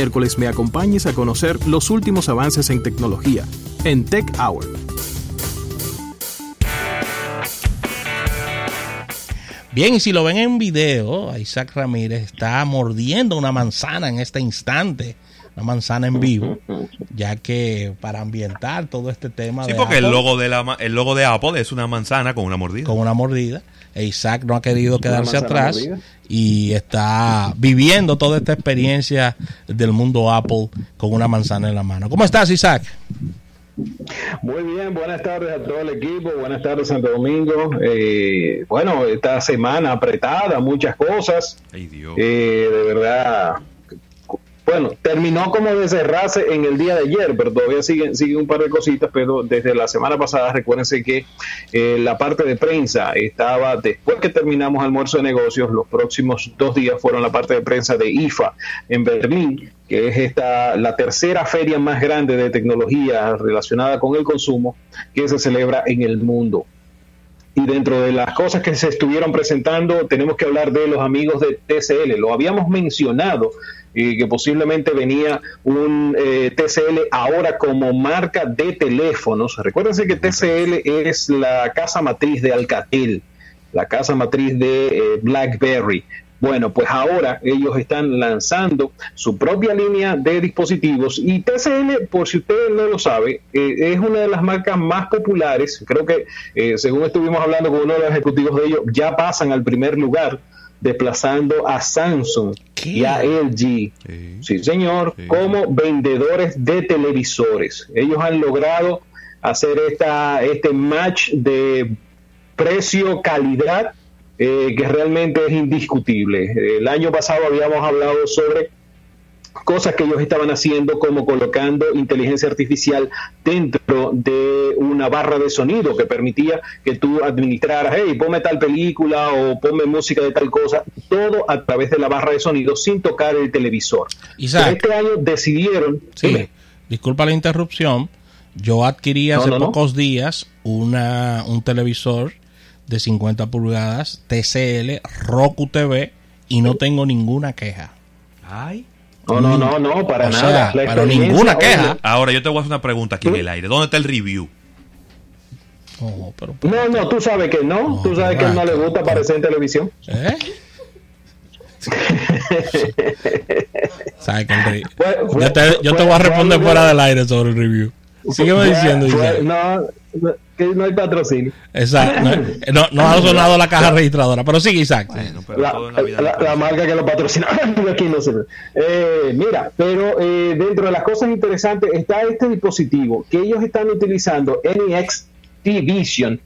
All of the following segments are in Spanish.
miércoles me acompañes a conocer los últimos avances en tecnología en Tech Hour. Bien, y si lo ven en video, Isaac Ramírez está mordiendo una manzana en este instante, una manzana en vivo, ya que para ambientar todo este tema Sí, de porque el logo, de la, ma- el logo de Apple es una manzana con una mordida. con una mordida, Isaac no ha querido quedarse atrás y está viviendo toda esta experiencia del mundo Apple con una manzana en la mano. ¿Cómo estás, Isaac? Muy bien, buenas tardes a todo el equipo, buenas tardes Santo Domingo. Eh, bueno, esta semana apretada, muchas cosas, Ay, Dios. eh, de verdad. Bueno, terminó como de cerrarse en el día de ayer, pero todavía siguen sigue un par de cositas, pero desde la semana pasada recuérdense que eh, la parte de prensa estaba, después que terminamos almuerzo de negocios, los próximos dos días fueron la parte de prensa de IFA en Berlín, que es esta la tercera feria más grande de tecnología relacionada con el consumo que se celebra en el mundo. Y dentro de las cosas que se estuvieron presentando, tenemos que hablar de los amigos de TCL. Lo habíamos mencionado, eh, que posiblemente venía un eh, TCL ahora como marca de teléfonos. Recuérdense que TCL es la casa matriz de Alcatel, la casa matriz de eh, BlackBerry. Bueno, pues ahora ellos están lanzando su propia línea de dispositivos y TCL, por si usted no lo sabe, eh, es una de las marcas más populares. Creo que, eh, según estuvimos hablando con uno de los ejecutivos de ellos, ya pasan al primer lugar, desplazando a Samsung ¿Qué? y a LG. Sí. Sí, señor, Sí. como vendedores de televisores. Ellos han logrado hacer esta, este match de precio-calidad eh, que realmente es indiscutible. El año pasado habíamos hablado sobre cosas que ellos estaban haciendo como colocando inteligencia artificial dentro de una barra de sonido que permitía que tú administraras, hey, ponme tal película o ponme música de tal cosa, todo a través de la barra de sonido sin tocar el televisor. Isaac. Este año decidieron, Sí, dime, disculpa la interrupción. Yo adquirí hace no, no. pocos días una, un televisor de 50 pulgadas TCL Roku TV y no tengo ninguna queja. Ay. no, no, no, no, para O nada. sea, pero ninguna queja. oye, Ahora yo te voy a hacer una pregunta aquí en el aire. ¿Dónde está el review? Oh, pero, No, no, tú sabes que no, No, tú sabes que él no le gusta aparecer en televisión. ¿Eh? ¿Sabes que el re- Fue- fue- yo te, yo te voy a responder fuera del aire sobre el review. Sígueme diciendo, no, no, que no hay patrocinio. Exacto. No, no, no ha sonado la caja registradora, pero sigue, Isaac. Bueno, pero la, todo en la vida la- no la marca que lo patrocina aquí no se ve. Eh, mira, pero eh, dentro de las cosas interesantes está este dispositivo que ellos están utilizando, NXT Vision,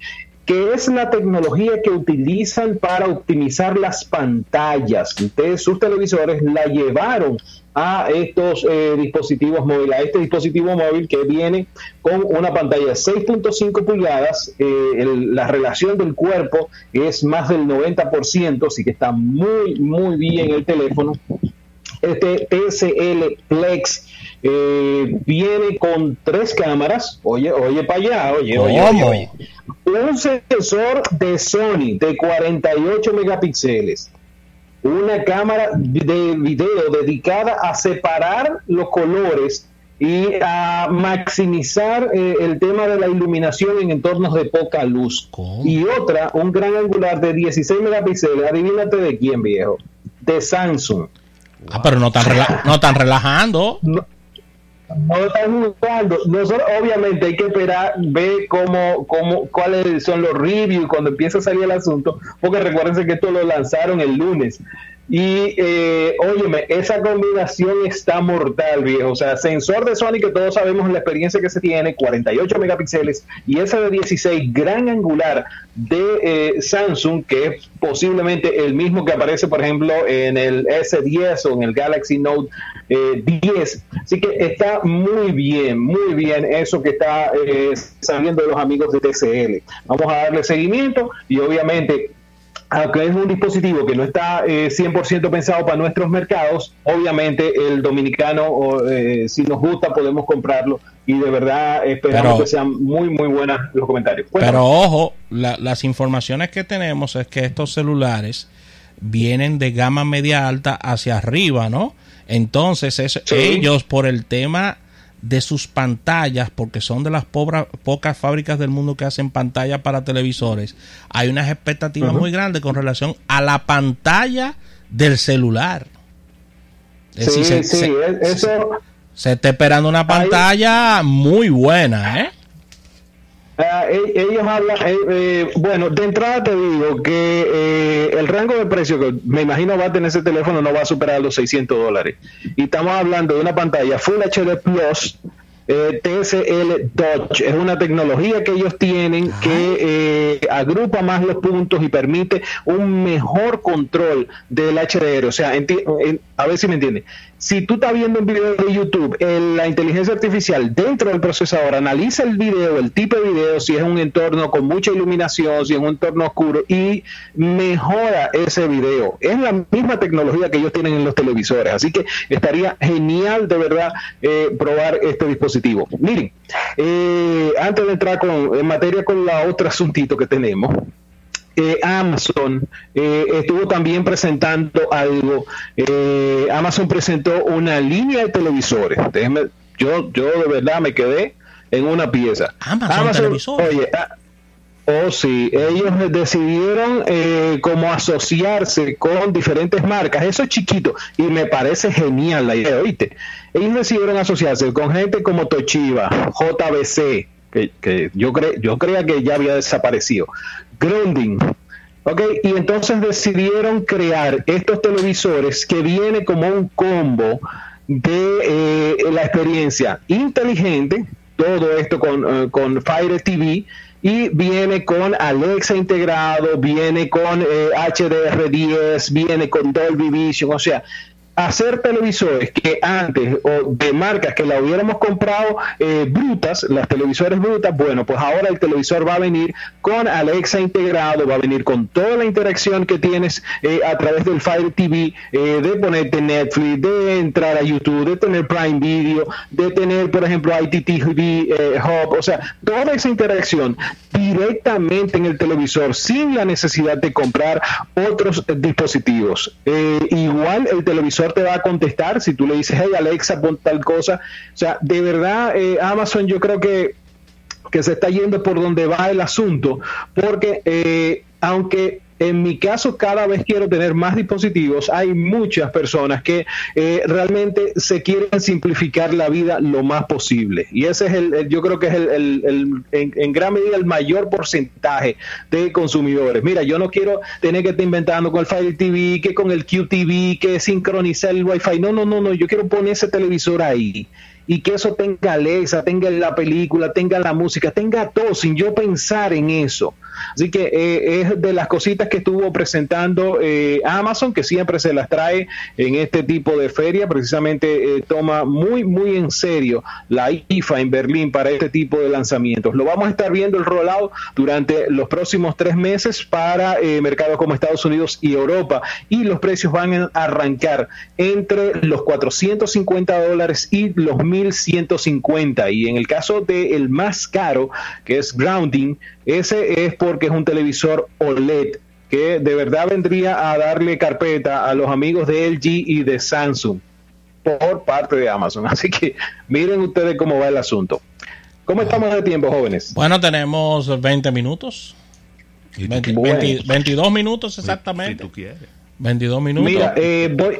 que es la tecnología que utilizan para optimizar las pantallas. Ustedes, sus televisores, la llevaron a estos eh, dispositivos móviles, a este dispositivo móvil que viene con una pantalla de 6.5 pulgadas, eh, el- la relación del cuerpo es más del 90%, así que está muy, muy bien el teléfono. Este TCL Plex eh, viene con tres cámaras, oye, oye para allá, oye, oye, oye, oye. Un sensor de Sony de 48 megapíxeles una cámara de video dedicada a separar los colores y a maximizar eh, el tema de la iluminación en entornos de poca luz. ¿Cómo? Y otra, un gran angular de 16 megapíxeles, adivínate de quién, viejo, de Samsung. Ah, pero no están, rela- no están relajando. No, no están jugando. Nosotros, obviamente, hay que esperar, ver cómo, cómo, cuáles son los reviews cuando empieza a salir el asunto, porque recuérdense que esto lo lanzaron el lunes. Y, eh, óyeme, esa combinación está mortal, viejo. O sea, sensor de Sony que todos sabemos la experiencia que se tiene, 48 megapíxeles, y ese de 16, gran angular de eh, Samsung, que es posiblemente el mismo que aparece, por ejemplo, en el S10 o en el Galaxy Note eh, 10. Así que está muy bien, muy bien eso que está eh, saliendo de los amigos de TCL. Vamos a darle seguimiento y obviamente aunque es un dispositivo que no está eh, 100% pensado para nuestros mercados, obviamente el dominicano, eh, si nos gusta, podemos comprarlo y de verdad esperamos Pero- que sean muy, muy buenas los comentarios. Cuéntame. Pero ojo, la- las informaciones que tenemos es que estos celulares vienen de gama media alta hacia arriba, ¿no? Entonces, Sí. ellos por el tema de sus pantallas, porque son de las pobra- pocas fábricas del mundo que hacen pantallas para televisores, hay unas expectativas muy grandes con relación a la pantalla del celular. Es Sí, decir, se- sí, se- es- eso... se está esperando una pantalla muy buena, ¿eh? Ah, e- ellos hablan, eh, eh, bueno, de entrada te digo que eh, el rango de precio que me imagino va a tener ese teléfono no va a superar los 600 dólares. Y estamos hablando de una pantalla Full HD Plus. Eh, TSL Touch es una tecnología que ellos tienen que eh, agrupa más los puntos y permite un mejor control del HDR. O sea, en- a ver si me entiende. Si tú estás viendo un video de YouTube, el- la inteligencia artificial dentro del procesador analiza el video, el tipo de video, si es un entorno con mucha iluminación, si es un entorno oscuro y mejora ese video. Es la misma tecnología que ellos tienen en los televisores, así que estaría genial de verdad eh, probar este dispositivo. Miren, eh, antes de entrar con, en materia con la otro asuntito que tenemos, eh, Amazon eh, estuvo también presentando algo. Eh, Amazon presentó una línea de televisores. Déjeme, yo, yo de verdad me quedé en una pieza. Amazon televisores. Oye, ah, oh sí, ellos decidieron eh, como asociarse con diferentes marcas. Eso es chiquito y me parece genial la idea, ¿oíste? Ellos decidieron asociarse con gente como Toshiba, JBC, que, que yo, cre yo creía que ya había desaparecido. Grunding. Ok, y entonces decidieron crear estos televisores que viene como un combo de eh, la experiencia inteligente, todo esto con, eh, con Fire TV, y viene con Alexa integrado, viene con eh, HDR10, viene con Dolby Vision, o sea, hacer televisores que antes o de marcas que la hubiéramos comprado eh, brutas, las televisores brutas, bueno, pues ahora el televisor va a venir con Alexa integrado, va a venir con toda la interacción que tienes eh, a través del Fire TV, eh, de ponerte Netflix, de entrar a YouTube, de tener Prime Video, de tener, por ejemplo, ITTV eh, Hub, o sea, toda esa interacción directamente en el televisor sin la necesidad de comprar otros dispositivos. Eh, igual el televisor te va a contestar si tú le dices, hey Alexa, pon tal cosa. O sea, de verdad, eh, Amazon yo creo que, que se está yendo por donde va el asunto, porque eh, aunque en mi caso cada vez quiero tener más dispositivos, hay muchas personas que eh, realmente se quieren simplificar la vida lo más posible. Y ese es el, el- yo creo que es el, el- en gran medida el mayor porcentaje de consumidores. Mira, yo no quiero tener que estar inventando con el Fire TV, que con el QTV, que sincronizar el Wi-Fi. No, no, no, no, yo quiero poner ese televisor ahí y que eso tenga Alexa, tenga la película, tenga la música, tenga todo sin yo pensar en eso. Así que eh, es de las cositas que estuvo presentando eh, Amazon, que siempre se las trae en este tipo de feria, precisamente eh, toma muy, muy en serio la IFA en Berlín para este tipo de lanzamientos. Lo vamos a estar viendo el rollout durante los próximos tres meses para mercados como Estados Unidos y Europa. Y los precios van a arrancar entre los 450 dólares y los 1150 y en el caso del más caro que es Grounding ese es porque es un televisor OLED que de verdad vendría a darle carpeta a los amigos de LG y de Samsung por parte de Amazon así que miren ustedes cómo va el asunto ¿Cómo estamos de tiempo, jóvenes? Bueno, tenemos 20 minutos. ¿Y tú 20 Bueno. 20 22 minutos Si exactamente. tú quieres. 22 minutos. Mira, eh, voy,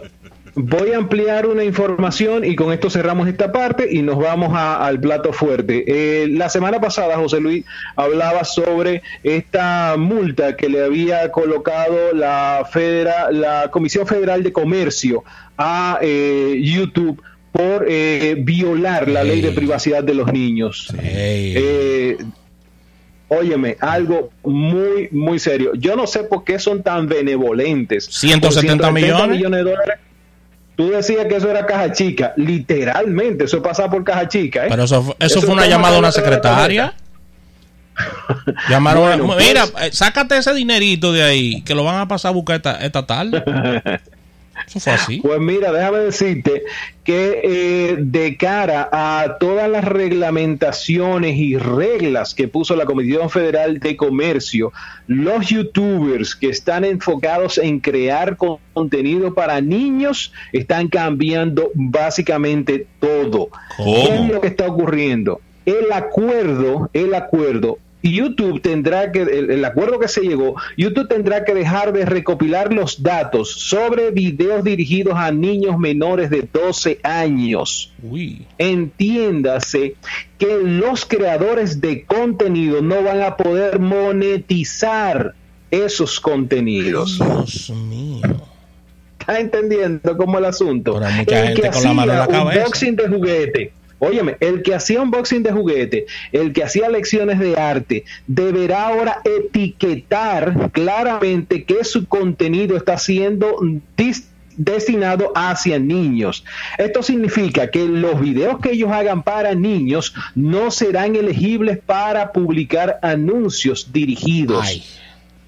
voy a ampliar una información y con esto cerramos esta parte y nos vamos a- al plato fuerte. Eh, la semana pasada José Luis hablaba sobre esta multa que le había colocado la, federa- la Comisión Federal de Comercio a eh, YouTube por eh, violar la ley de privacidad de los niños. Eh, óyeme, algo muy, muy serio. Yo no sé por qué son tan benevolentes. 170 Por millones. de dólares. Tú decías que eso era caja chica. Literalmente, eso pasa por caja chica. ¿eh? Pero eso, fue- eso, Eso fue una llamada a una secretaria. Llamaron, Bueno, a- pues- mira, eh, sácate ese dinerito de ahí, que lo van a pasar a buscar esta, esta tarde. Eso fue así. Pues mira, déjame decirte que eh, de cara a todas las reglamentaciones y reglas que puso la Comisión Federal de Comercio, los youtubers que están enfocados en crear contenido para niños están cambiando básicamente todo. ¿Cómo? ¿Qué es lo que está ocurriendo? El acuerdo, el acuerdo YouTube tendrá que, el, el, acuerdo que se llegó, YouTube tendrá que dejar de recopilar los datos sobre videos dirigidos a niños menores de 12 años. Uy. Entiéndase que los creadores de contenido no van a poder monetizar esos contenidos. Dios mío. ¿Está entendiendo cómo el asunto? Pero mucha el gente que con la mano en la cabeza. unboxing de juguete. Óyeme, el que hacía unboxing de juguete, el que hacía lecciones de arte, deberá ahora etiquetar claramente que su contenido está siendo destinado hacia niños. Esto significa que los videos que ellos hagan para niños no serán elegibles para publicar anuncios dirigidos. Ay.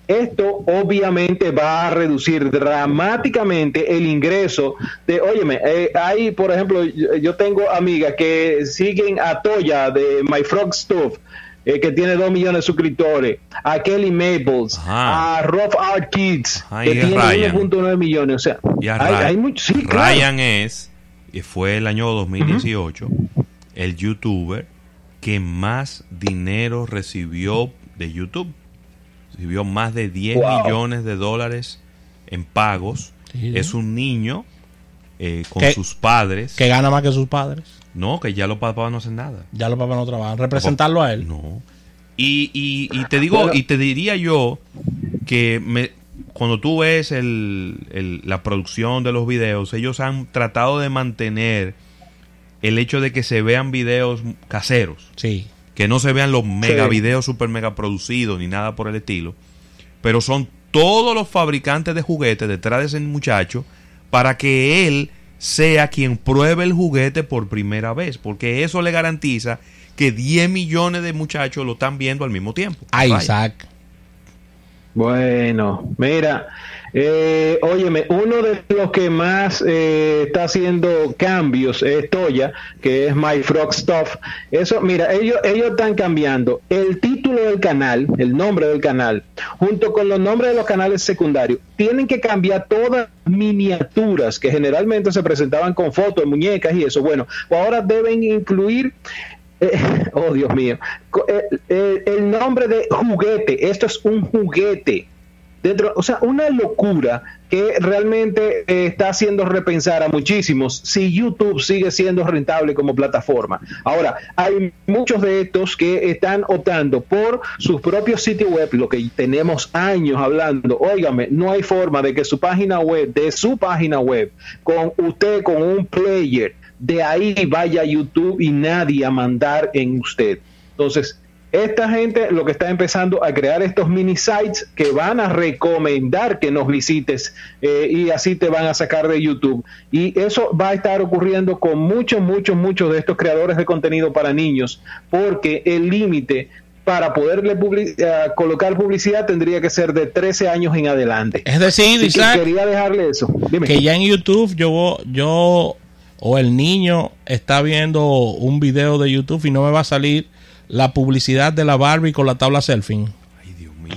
Esto obviamente va a reducir dramáticamente el ingreso de, óyeme, eh, hay, por ejemplo, yo, yo tengo amigas que siguen a Toya de My Frog Stuff, eh, que tiene 2 millones de suscriptores, a Kelly Maples, Ajá. a Rough Art Kids, Ajá, que tiene Ryan. 1.9 millones. O sea, Y a hay, hay mucho, sí, claro. Ryan es, y fue el año 2018, el youtuber que más dinero recibió de YouTube. Recibió más de 10 Wow. millones de dólares en pagos. Sí. Es un niño eh, con sus padres. Que gana más que sus padres. No, que ya los papás no hacen nada. Ya los papás no trabajan. Representarlo a él. No. Y, y, y te digo, y te diría yo que me, cuando tú ves el, el- la producción de los videos, ellos han tratado de mantener el hecho de que se vean videos caseros, Sí. Que no se vean los mega Sí. videos super mega producidos ni nada por el estilo, pero son todos los fabricantes de juguetes detrás de ese muchacho para que él sea quien pruebe el juguete por primera vez, porque eso le garantiza que 10 millones de muchachos lo están viendo al mismo tiempo. Ay, Vaya. Isaac. Bueno, mira, eh, óyeme, uno de los que más eh, está haciendo cambios es Toya, que es My Frog Stuff. Eso, mira, ellos, ellos están cambiando el título del canal, el nombre del canal, junto con los nombres de los canales secundarios. Tienen que cambiar todas miniaturas que generalmente se presentaban con fotos muñecas y eso. Bueno, pues ahora deben incluir eh, oh Dios mío, eh, eh, el nombre de juguete, esto es un juguete. Dentro, o sea, una locura que realmente eh, está haciendo repensar a muchísimos si YouTube sigue siendo rentable como plataforma. Ahora, hay muchos de estos que están optando por sus propios sitios web, lo que tenemos años hablando. Óigame, no hay forma de que su página web, de su página web, con usted con un player, de ahí vaya YouTube y nadie a mandar en usted. Entonces, esta gente lo que está empezando a crear estos mini sites que van a recomendar que nos visites eh, y así te van a sacar de YouTube. Y eso va a estar ocurriendo con muchos, muchos, muchos de estos creadores de contenido para niños, porque el límite para poderle eh, colocar publicidad tendría que ser de 13 años en adelante. Es decir, que Isaac, quería dejarle eso. Dime. que ya en YouTube yo, yo o el niño está viendo un video de YouTube y no me va a salir la publicidad de la Barbie con la tabla selfie. Ay, Dios mío.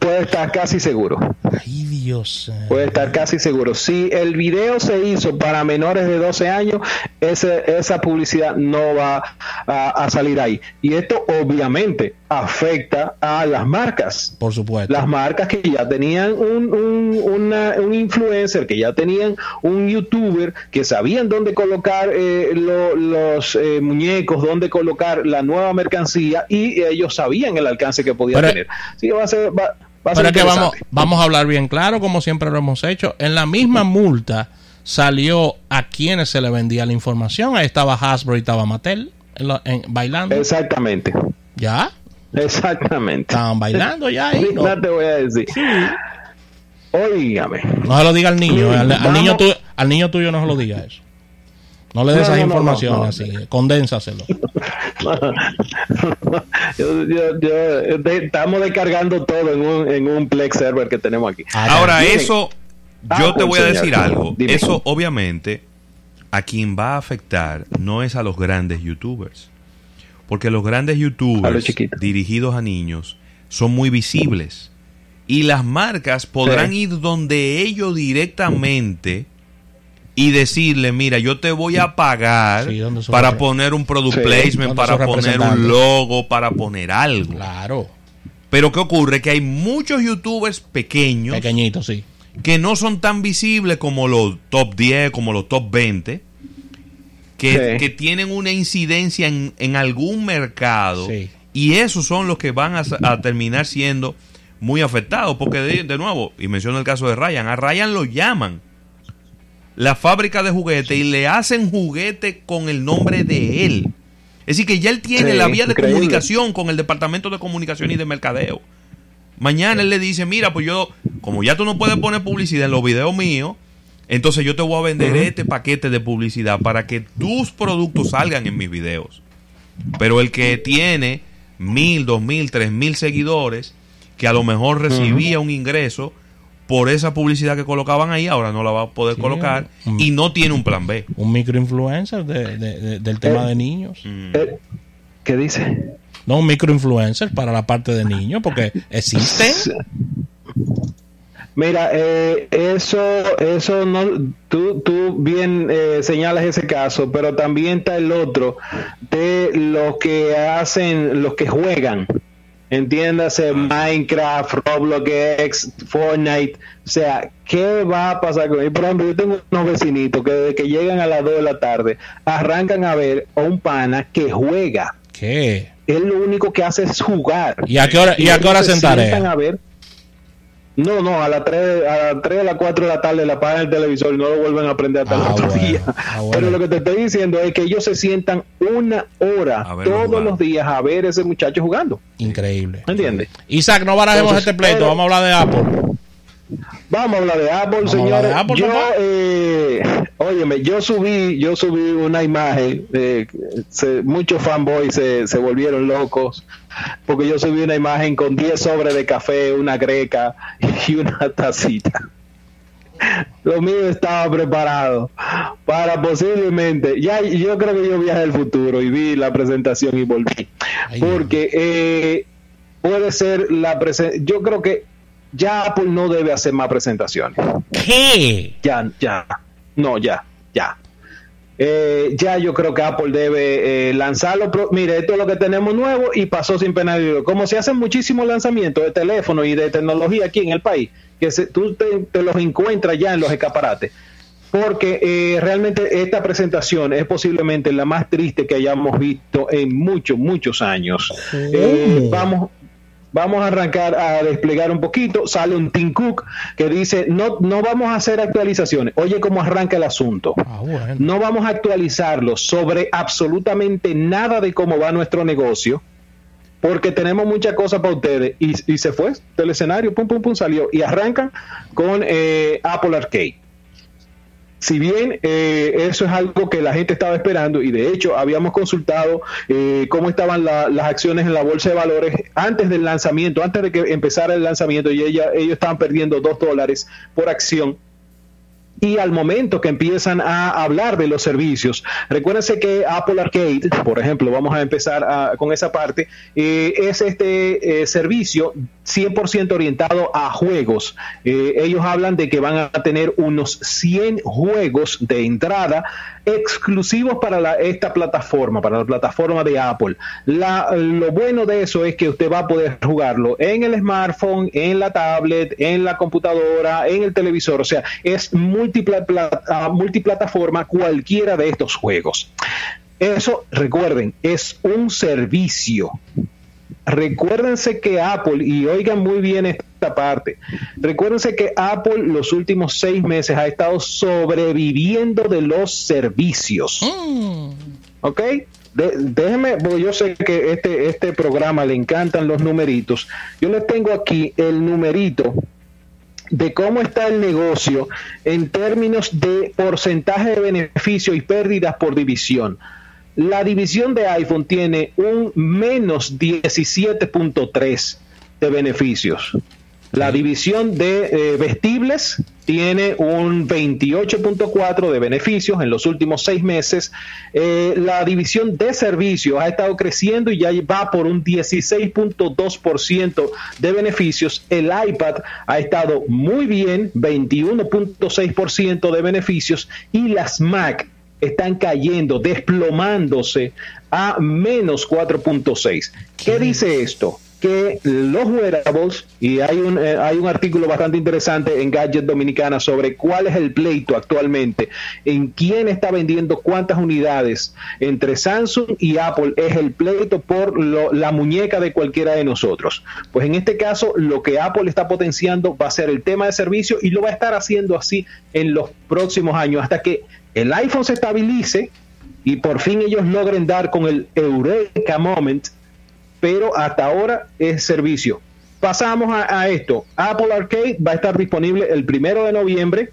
Puede estar casi seguro. Ay, Dios. eh. Puede estar casi seguro. Si el video se hizo para menores de 12 años, ese- esa publicidad no va a, a salir ahí. Y esto obviamente afecta a las marcas. Por supuesto. Las marcas que ya tenían un, un, una- un influencer, que ya tenían un youtuber, que sabían dónde colocar eh, lo- los eh, muñecos, dónde colocar la nueva mercancía y ellos sabían el alcance que podía Pero- tener. Así que va a ser, va, va a ser Pero es que vamos, vamos a hablar bien claro, como siempre lo hemos hecho. En la misma multa salió a quienes se le vendía la información. Ahí estaba Hasbro y estaba Mattel en la- en- bailando. Exactamente. Ya, Exactamente. estaban bailando ya. ahí, no, No te voy a decir. Óigame. no se lo diga al niño. Al, niño tuyo, al niño tuyo no se lo diga eso. No le des No, esas no, informaciones así. Condénsaselo. Yo- yo- yo- de- estamos descargando todo en un, en un Plex server que tenemos aquí. Ah, Ahora, miren. eso, yo te voy a decir algo. Eso obviamente a quien va a afectar no es a los grandes youtubers. Porque los grandes youtubers dirigidos a niños son muy visibles. Y las marcas podrán ir donde ellos directamente y decirle, mira, yo te voy a pagar para poner un product placement, para poner un logo, para poner algo. Claro. Pero ¿qué ocurre? Que hay muchos youtubers pequeños. Pequeñitos, sí. Que no son tan visibles como los top 10, como los top 20. Que, tienen una incidencia en, algún mercado. Y esos son los que van a, terminar siendo muy afectados. Porque, de, nuevo, y menciono el caso de Ryan, a Ryan lo llaman la fábrica de juguetes y le hacen juguete con el nombre de él. Es decir, que ya él tiene la vía de comunicación con el departamento de comunicación y de mercadeo. Mañana él le dice, mira, pues yo, como ya tú no puedes poner publicidad en los videos míos, entonces yo te voy a vender este paquete de publicidad para que tus productos salgan en mis videos. Pero el que tiene mil, dos mil, tres mil seguidores, que a lo mejor recibía un ingreso por esa publicidad que colocaban ahí, ahora no la va a poder colocar y no tiene un plan B. Un microinfluencer de, del tema de niños. Mm. Eh, ¿Qué dice? No, un microinfluencer para la parte de niños, porque existe. Mira, eh, eso, eso no, tú, tú bien eh, señalas ese caso, pero también está el otro de los que hacen, los que juegan Entiéndase Minecraft, Roblox, Fortnite. O sea, ¿qué va a pasar con él? Por ejemplo, yo tengo unos vecinitos que desde que llegan a las 2 de la tarde arrancan a ver a un pana que juega. ¿Qué? Él lo único que hace es jugar. ¿Y a qué hora, y, a qué hora se a ver no, no, a las 3, a las 3 a las 4 de la tarde la apagan el televisor y no lo vuelven a aprender hasta el ah, otro día. Ah, Pero lo que te estoy diciendo es que ellos se sientan una hora todos los días a ver ese muchacho jugando. Increíble. ¿Entiendes? Isaac, no barajemos este pleito, vamos a hablar de Apple. Vamos a hablar de Apple, señores. yo, eh, óyeme, yo subí, yo subí una imagen, eh, muchos fanboys se, se volvieron locos porque yo subí una imagen con 10 sobres de café, una greca y una tacita. Lo mío estaba preparado para posiblemente, ya yo creo que yo viajé al futuro y vi la presentación y volví. porque eh, puede ser la presentación, yo creo que ya Apple no debe hacer más presentaciones. ¿Qué? Ya, ya, no, ya, ya. Eh, ya yo creo que Apple debe eh, lanzarlo. mire, esto es lo que tenemos nuevo y pasó sin pena de Como se hacen muchísimos lanzamientos de teléfono y de tecnología aquí en el país, que tú te, los encuentras ya en los escaparates. Porque eh, realmente esta presentación es posiblemente la más triste que hayamos visto en muchos, muchos años. vamos, Vamos a arrancar a desplegar un poquito. Sale un Tim Cook que dice, no, no vamos a hacer actualizaciones. Oye, cómo arranca el asunto. Ah, no vamos a actualizarlo sobre absolutamente nada de cómo va nuestro negocio, porque tenemos muchas cosas para ustedes. Y, se fue del escenario, pum, pum, pum, salió. Y arrancan con eh, Apple Arcade si bien eh, eso es algo que la gente estaba esperando y de hecho habíamos consultado eh, cómo estaban las acciones en la bolsa de valores antes del lanzamiento, antes de que empezara el lanzamiento y ella, ellos estaban perdiendo dos dólares por acción y al momento que empiezan a hablar de los servicios, recuérdense que Apple Arcade, por ejemplo, vamos a empezar con esa parte, eh, es este eh, servicio 100% orientado a juegos. Eh, ellos hablan de que van a tener unos 100 juegos de entrada exclusivos para esta plataforma, para la plataforma de Apple. lo bueno de eso es que usted va a poder jugarlo en el smartphone, en la tablet, en la computadora, en el televisor. O sea, es ah, multiplataforma cualquiera de estos juegos. Eso, recuerden, es un servicio. Recuérdense que Apple, y oigan muy bien esta parte, recuérdense que Apple los últimos seis meses ha estado sobreviviendo de los servicios. Mm. ¿Ok? déjenme, porque yo sé que este, este programa le encantan los numeritos. Yo les tengo aquí el numerito de cómo está el negocio en términos de porcentaje de beneficio y pérdidas por división. La división de iPhone tiene un menos 17.3 de beneficios. La división de eh, vestibles tiene un 28.4 de beneficios en los últimos seis meses. Eh, la división de servicios ha estado creciendo y ya va por un 16.2% de beneficios. El iPad ha estado muy bien, 21.6% de beneficios y las Mac están cayendo, desplomándose a menos 4.6. ¿Qué dice esto? Que los wearables, y hay un, eh, hay un artículo bastante interesante en Gadget Dominicana sobre cuál es el pleito actualmente, en quién está vendiendo cuántas unidades entre Samsung y Apple, es el pleito por la muñeca de cualquiera de nosotros. Pues en este caso, lo que Apple está potenciando va a ser el tema de servicio y lo va a estar haciendo así en los próximos años, hasta que el iPhone se estabilice y por fin ellos logren dar con el Eureka Moment pero hasta ahora es servicio. Pasamos a, esto. Apple Arcade va a estar disponible el primero de noviembre,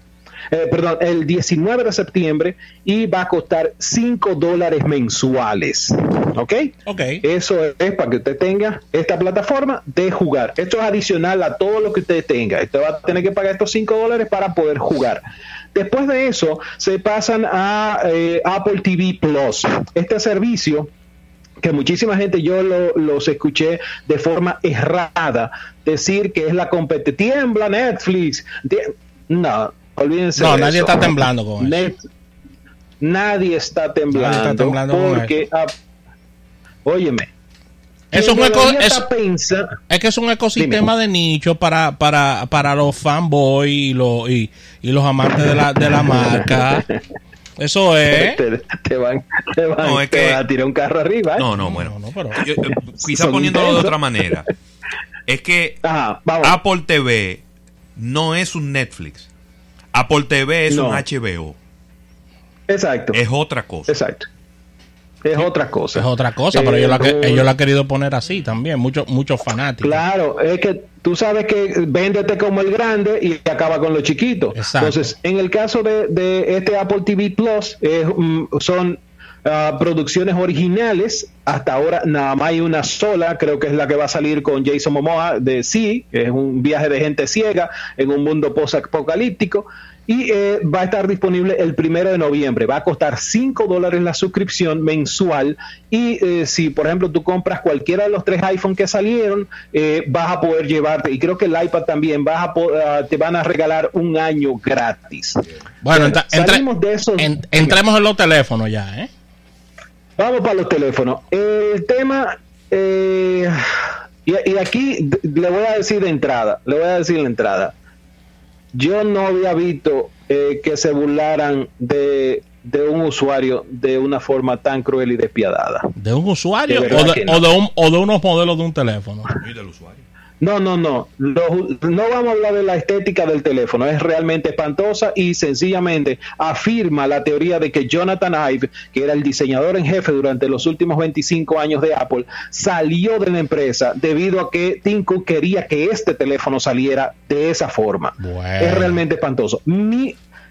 eh, perdón, el 19 de septiembre y va a costar 5 dólares mensuales. ¿Ok? Ok. Eso es para que usted tenga esta plataforma de jugar. Esto es adicional a todo lo que usted tenga. Usted va a tener que pagar estos 5 dólares para poder jugar. Después de eso, se pasan a eh, Apple TV Plus. Este servicio que muchísima gente yo los escuché de forma errada decir que es la competencia. Tiembla Netflix. no, olvídense. No, nadie está temblando con eso. Nadie está temblando. porque, ah, óyeme. es, un es que es un ecosistema de nicho para, para, para los fanboys y los, y, y los amantes de la, de la marca. Eso es. Te, van, te van, a tirar un carro arriba. ¿eh? No, no, bueno. No, pero... Eh, quizá poniéndolo de otra manera. Es que Apple TV no es un Netflix. Apple TV es un HBO. Exacto. Es otra cosa. Exacto. Es otra cosa. Es otra cosa, pero ellos, la, ellos la han querido poner así también, muchos muchos fanáticos. Claro, es que tú sabes que véndete como el grande y acaba con lo chiquito. Entonces, en el caso de, este Apple TV Plus, mm, son ah, producciones originales. Hasta ahora nada más hay una sola, creo que es la que va a salir con Jason Momoa de Sí, que es un viaje de gente ciega en un mundo post-apocalíptico y eh, va a estar disponible el primero de noviembre. Va a costar 5 dólares la suscripción mensual y eh, si, por ejemplo, tú compras cualquiera de los tres iPhone que salieron, eh, vas a poder llevarte, y creo que el iPad también, vas a ah, te van a regalar un año gratis. Bueno, salimos de eso. entremos en los teléfonos ya, ¿eh? Vamos para los teléfonos. El tema... y, y aquí le voy a decir de entrada, le voy a decir de entrada yo no había visto eh, que se burlaran de, un usuario de una forma tan cruel y despiadada. ¿De un usuario o, de, o, de unos modelos de un teléfono? Y del usuario. No, no, no. no vamos a hablar de la estética del teléfono. Es realmente espantosa y sencillamente afirma la teoría de que Jonathan Ive, que era el diseñador en jefe durante los últimos 25 años de Apple, salió de la empresa debido a que Tim Cook quería que este teléfono saliera de esa forma. Es realmente espantoso.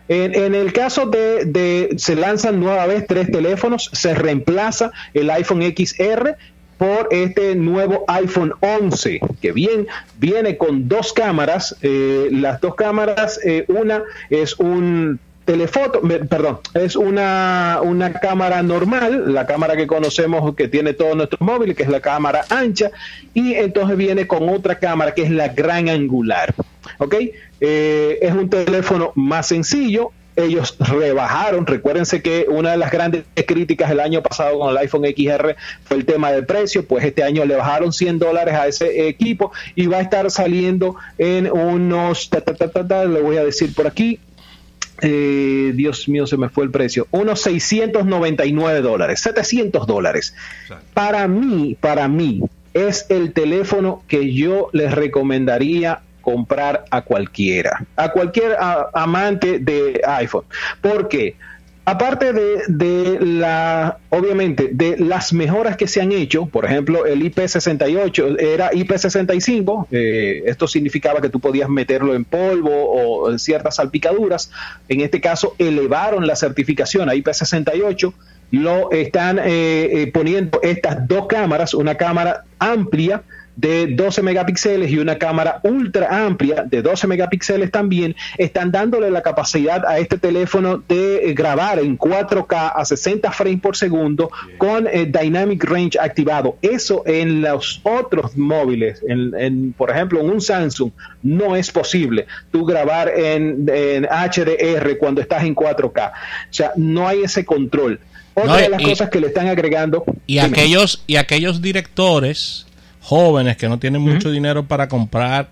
en, el caso de, de, se lanzan nueva vez tres teléfonos, se reemplaza el iPhone XR por este nuevo iPhone 11, que bien viene con dos cámaras. Eh, las dos cámaras, eh, una es un telefoto, perdón, es una, una cámara normal, la cámara que conocemos que tiene todos nuestros móviles, que es la cámara ancha, y entonces viene con otra cámara que es la gran angular. ¿Ok? Eh, es un teléfono más sencillo, ellos rebajaron. Recuérdense que una de las grandes críticas el año pasado con el iPhone XR fue el tema del precio, pues este año le bajaron 100 dólares a ese equipo y va a estar saliendo en unos, le voy a decir por aquí, eh, Dios mío, se me fue el precio, unos 699 dólares, 700 dólares. Para mí, para mí, es el teléfono que yo les recomendaría comprar a cualquiera, a cualquier amante de iPhone. porque Aparte de, la, obviamente, de las mejoras que se han hecho, por ejemplo, el IP68 era IP65, eh, esto significaba que tú podías meterlo en polvo o en ciertas salpicaduras. En este caso, elevaron la certificación a IP68 lo están eh, eh, poniendo estas dos cámaras, una cámara amplia de 12 megapíxeles y una cámara ultra amplia de 12 megapíxeles también están dándole la capacidad a este teléfono de eh, grabar en 4K a 60 frames por segundo con el Dynamic Range activado. Eso en los otros móviles, en, por ejemplo en un Samsung, no es posible tú grabar en, HDR cuando estás en 4K. O sea, no hay ese control. Otra de las cosas que le están agregando. Y aquellos, y aquellos directores jóvenes que no tienen mucho dinero para comprar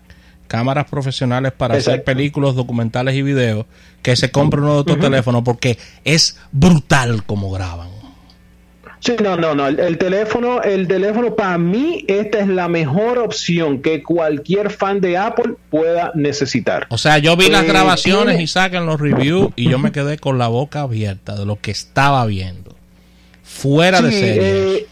cámaras profesionales para hacer películas, documentales y videos, que se compren uno de estos teléfonos porque es brutal como graban. Sí, no, no, no. El, teléfono, el teléfono para mí, esta es la mejor opción que cualquier fan de Apple pueda necesitar. O sea, yo vi las eh, grabaciones y sacan los reviews y yo me quedé con la boca abierta de lo que estaba viendo. Fuera de serie. Eh,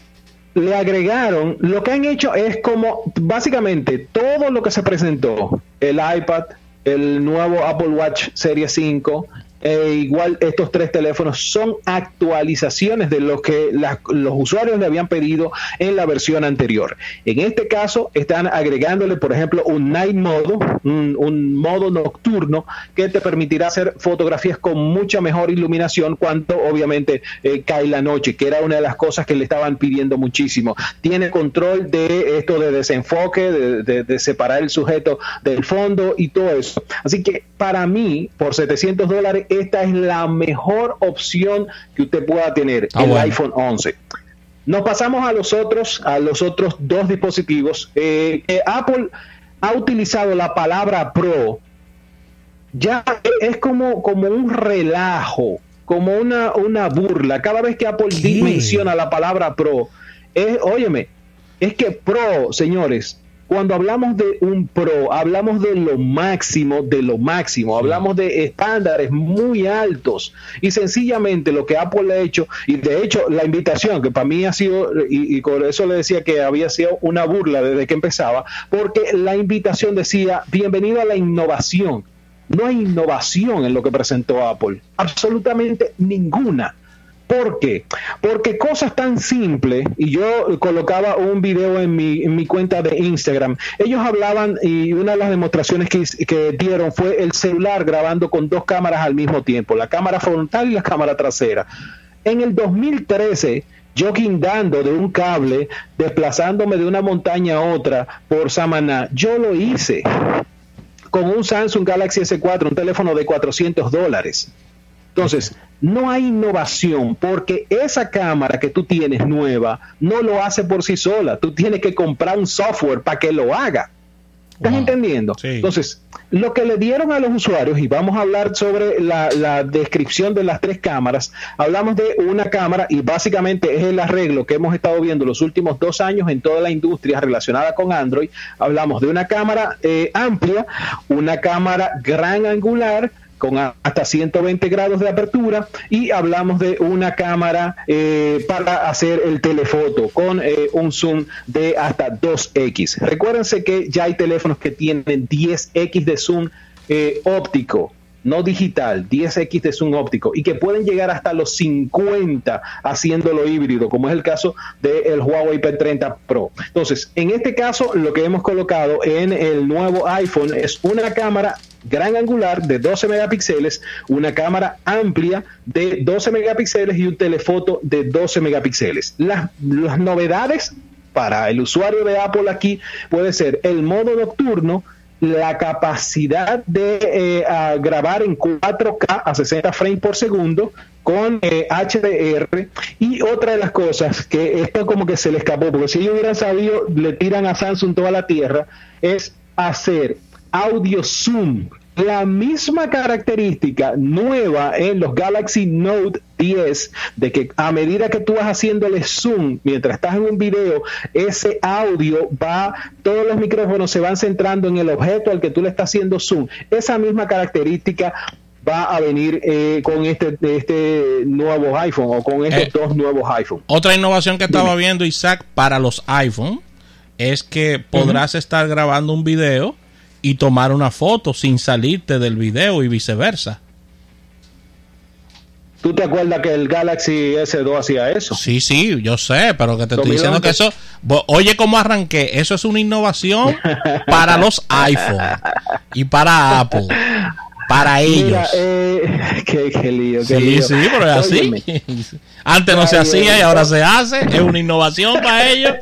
le agregaron, lo que han hecho es como básicamente todo lo que se presentó, el iPad, el nuevo Apple Watch Serie 5, eh, igual estos tres teléfonos son actualizaciones de lo que los usuarios le habían pedido en la versión anterior. En este caso están agregándole, por ejemplo, un night mode, un, modo nocturno que te permitirá hacer fotografías con mucha mejor iluminación cuando obviamente eh, cae la noche, que era una de las cosas que le estaban pidiendo muchísimo. Tiene control de esto de desenfoque, de separar el sujeto del fondo y todo eso. Así que para mí, por 700 dólares, esta es la mejor opción que usted pueda tener, ah, el iPhone 11. Nos pasamos a los otros, a los otros dos dispositivos. Eh, Apple ha utilizado la palabra Pro. Ya es como, como un relajo, como una, una burla. Cada vez que Apple menciona la palabra Pro, es, óyeme, es que Pro, señores, cuando hablamos de un pro, hablamos de lo máximo, de lo máximo, hablamos de estándares muy altos y sencillamente lo que Apple ha hecho, y de hecho la invitación, que para mí ha sido, y, y por eso le decía que había sido una burla desde que empezaba, porque la invitación decía, bienvenido a la innovación. No hay innovación en lo que presentó Apple, absolutamente ninguna. ¿Por qué? Porque cosas tan simples, y yo colocaba un video en mi, en mi cuenta de Instagram, ellos hablaban y una de las demostraciones que, que, dieron fue el celular grabando con dos cámaras al mismo tiempo, la cámara frontal y la cámara trasera. En el 2013, yo guindando de un cable, desplazándome de una montaña a otra por Samaná, yo lo hice con un Samsung Galaxy S4, un teléfono de 400 dólares. Entonces, no hay innovación porque esa cámara que tú tienes nueva no lo hace por sí sola. Tú tienes que comprar un software para que lo haga. ¿Estás entendiendo? Entonces, lo que le dieron a los usuarios, y vamos a hablar sobre la, la, descripción de las tres cámaras, hablamos de una cámara y básicamente es el arreglo que hemos estado viendo los últimos dos años en toda la industria relacionada con Android. Hablamos de una cámara eh, amplia, una cámara gran angular, con hasta 120 grados de apertura y hablamos de una cámara eh, para hacer el telefoto con eh, un zoom de hasta 2x. Recuérdense que ya hay teléfonos que tienen 10x de zoom eh, óptico no digital, 10x de zoom óptico y que pueden llegar hasta los 50 haciéndolo híbrido, como es el caso del Huawei P30 Pro. Entonces, en este caso, lo que hemos colocado en el nuevo iPhone es una cámara gran angular de 12 megapíxeles, una cámara amplia de 12 megapíxeles y un telefoto de 12 megapíxeles. Las, las novedades para el usuario de Apple aquí puede ser el modo nocturno, la capacidad de eh, grabar en 4K a 60 frames por segundo con HDR eh, y otra de las cosas que esto como que se le escapó porque si ellos hubieran sabido le tiran a Samsung toda la tierra es hacer audio zoom la misma característica nueva en los Galaxy Note 10 de que a medida que tú vas haciéndole zoom mientras estás en un video, ese audio va, todos los micrófonos se van centrando en el objeto al que tú le estás haciendo zoom. Esa misma característica va a venir eh, con este, este nuevo iPhone o con estos eh, dos nuevos iPhone. Otra innovación que estaba viendo Isaac para los iPhone es que podrás estar grabando un video y tomar una foto sin salirte del video y viceversa. ¿Tú te acuerdas que el Galaxy S2 hacía eso? Sí, sí, yo sé, pero que te estoy diciendo que eso, oye cómo arranqué, eso es una innovación para los iPhone y para Apple. Para ellos. eh, qué, qué, lío, qué sí, lío. sí, pero es así. Antes no se hacía y ahora se hace. Es una innovación para ellos.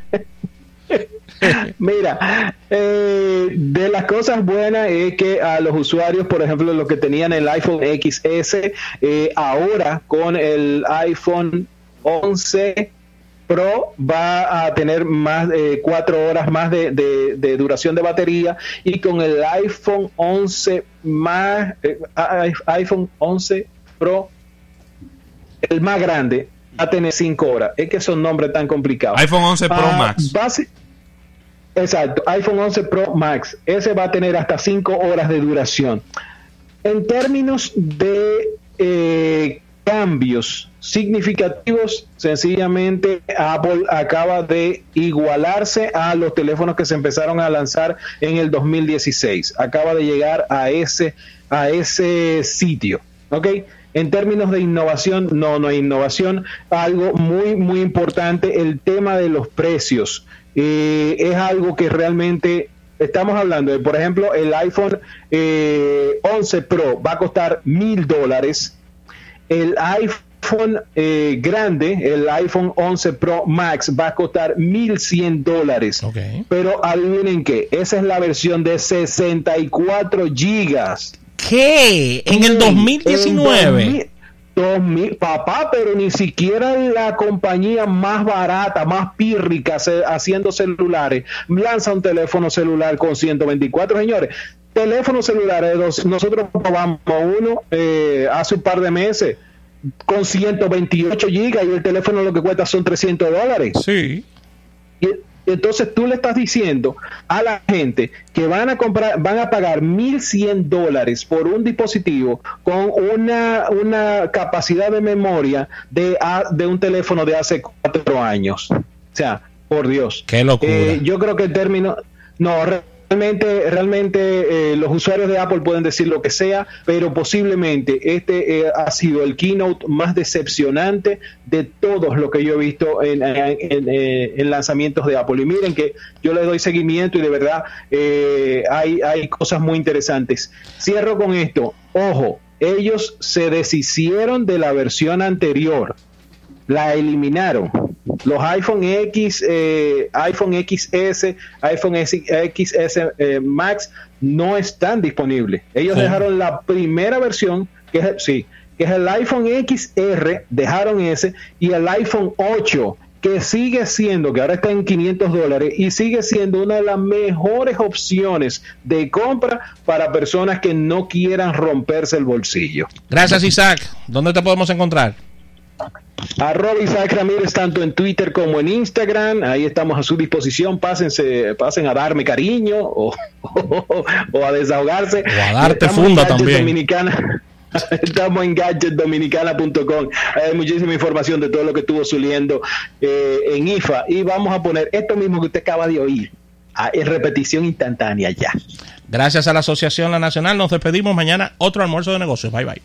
Mira, eh, de las cosas buenas es que a los usuarios, por ejemplo, los que tenían el iPhone XS, eh, ahora con el iPhone 11 Pro va a tener más de eh, cuatro horas más de, de, de, duración de batería y con el iPhone 11 más iPhone 11 Pro el más grande va a tener cinco horas. Es que son nombres tan complicados. iPhone 11 Pro ah, Max. Base, Exacto, iPhone 11 Pro Max. Ese va a tener hasta 5 horas de duración. En términos de eh, cambios significativos, sencillamente Apple acaba de igualarse a los teléfonos que se empezaron a lanzar en el 2016. Acaba de llegar a ese, a ese sitio. ¿Ok? En términos de innovación, no, no hay innovación. Algo muy, muy importante, el tema de los precios eh, es algo que realmente estamos hablando de, por ejemplo, el iPhone eh, 11 Pro va a costar mil dólares, el iPhone eh, grande, el iPhone 11 Pro Max va a costar mil cien dólares. Okay. Pero adivinen qué, esa es la versión de 64 gigas. ¿Qué? ¿En el 2019? En 2000, papá, pero ni siquiera la compañía más barata, más pírrica haciendo celulares, lanza un teléfono celular con 124, señores. Teléfonos celulares, nosotros probamos uno eh, hace un par de meses con 128 gigas y el teléfono lo que cuesta son 300 dólares. Sí. Y, entonces tú le estás diciendo a la gente que van a comprar, van a pagar 1.100 dólares por un dispositivo con una, una capacidad de memoria de, de un teléfono de hace cuatro años. O sea, por Dios. Qué locura. Eh, yo creo que el término, no, realmente, realmente eh, los usuarios de Apple pueden decir lo que sea, pero posiblemente este eh, ha sido el keynote más decepcionante de todos lo que yo he visto eh, en lanzamientos de Apple. Y miren que yo les doy seguimiento y de verdad hay, hay cosas muy interesantes. Cierro con esto. Ojo, ellos se deshicieron de la versión anterior, la eliminaron los iPhone X, eh, iPhone XS, iPhone XS eh, Max no están disponibles. Ellos sí. dejaron la primera versión, que es, sí, que es el iPhone XR, dejaron ese, y el iPhone 8, que sigue siendo, que ahora está en 500 dólares, y sigue siendo una de las mejores opciones de compra para personas que no quieran romperse el bolsillo. Gracias, Isaac. ¿Dónde te podemos encontrar? Arroba Isaac Ramírez tanto en Twitter como en Instagram, ahí estamos a su disposición, pásense, pasen a darme cariño o, o, o a desahogarse. O a darte funda también. Dominicana. Estamos en gadgetdominicana.com. Hay muchísima información de todo lo que estuvo subiendo eh, en IFA. Y vamos a poner esto mismo que usted acaba de oír en repetición instantánea ya. Gracias a la Asociación La Nacional. Nos despedimos mañana. Otro almuerzo de negocios. Bye bye.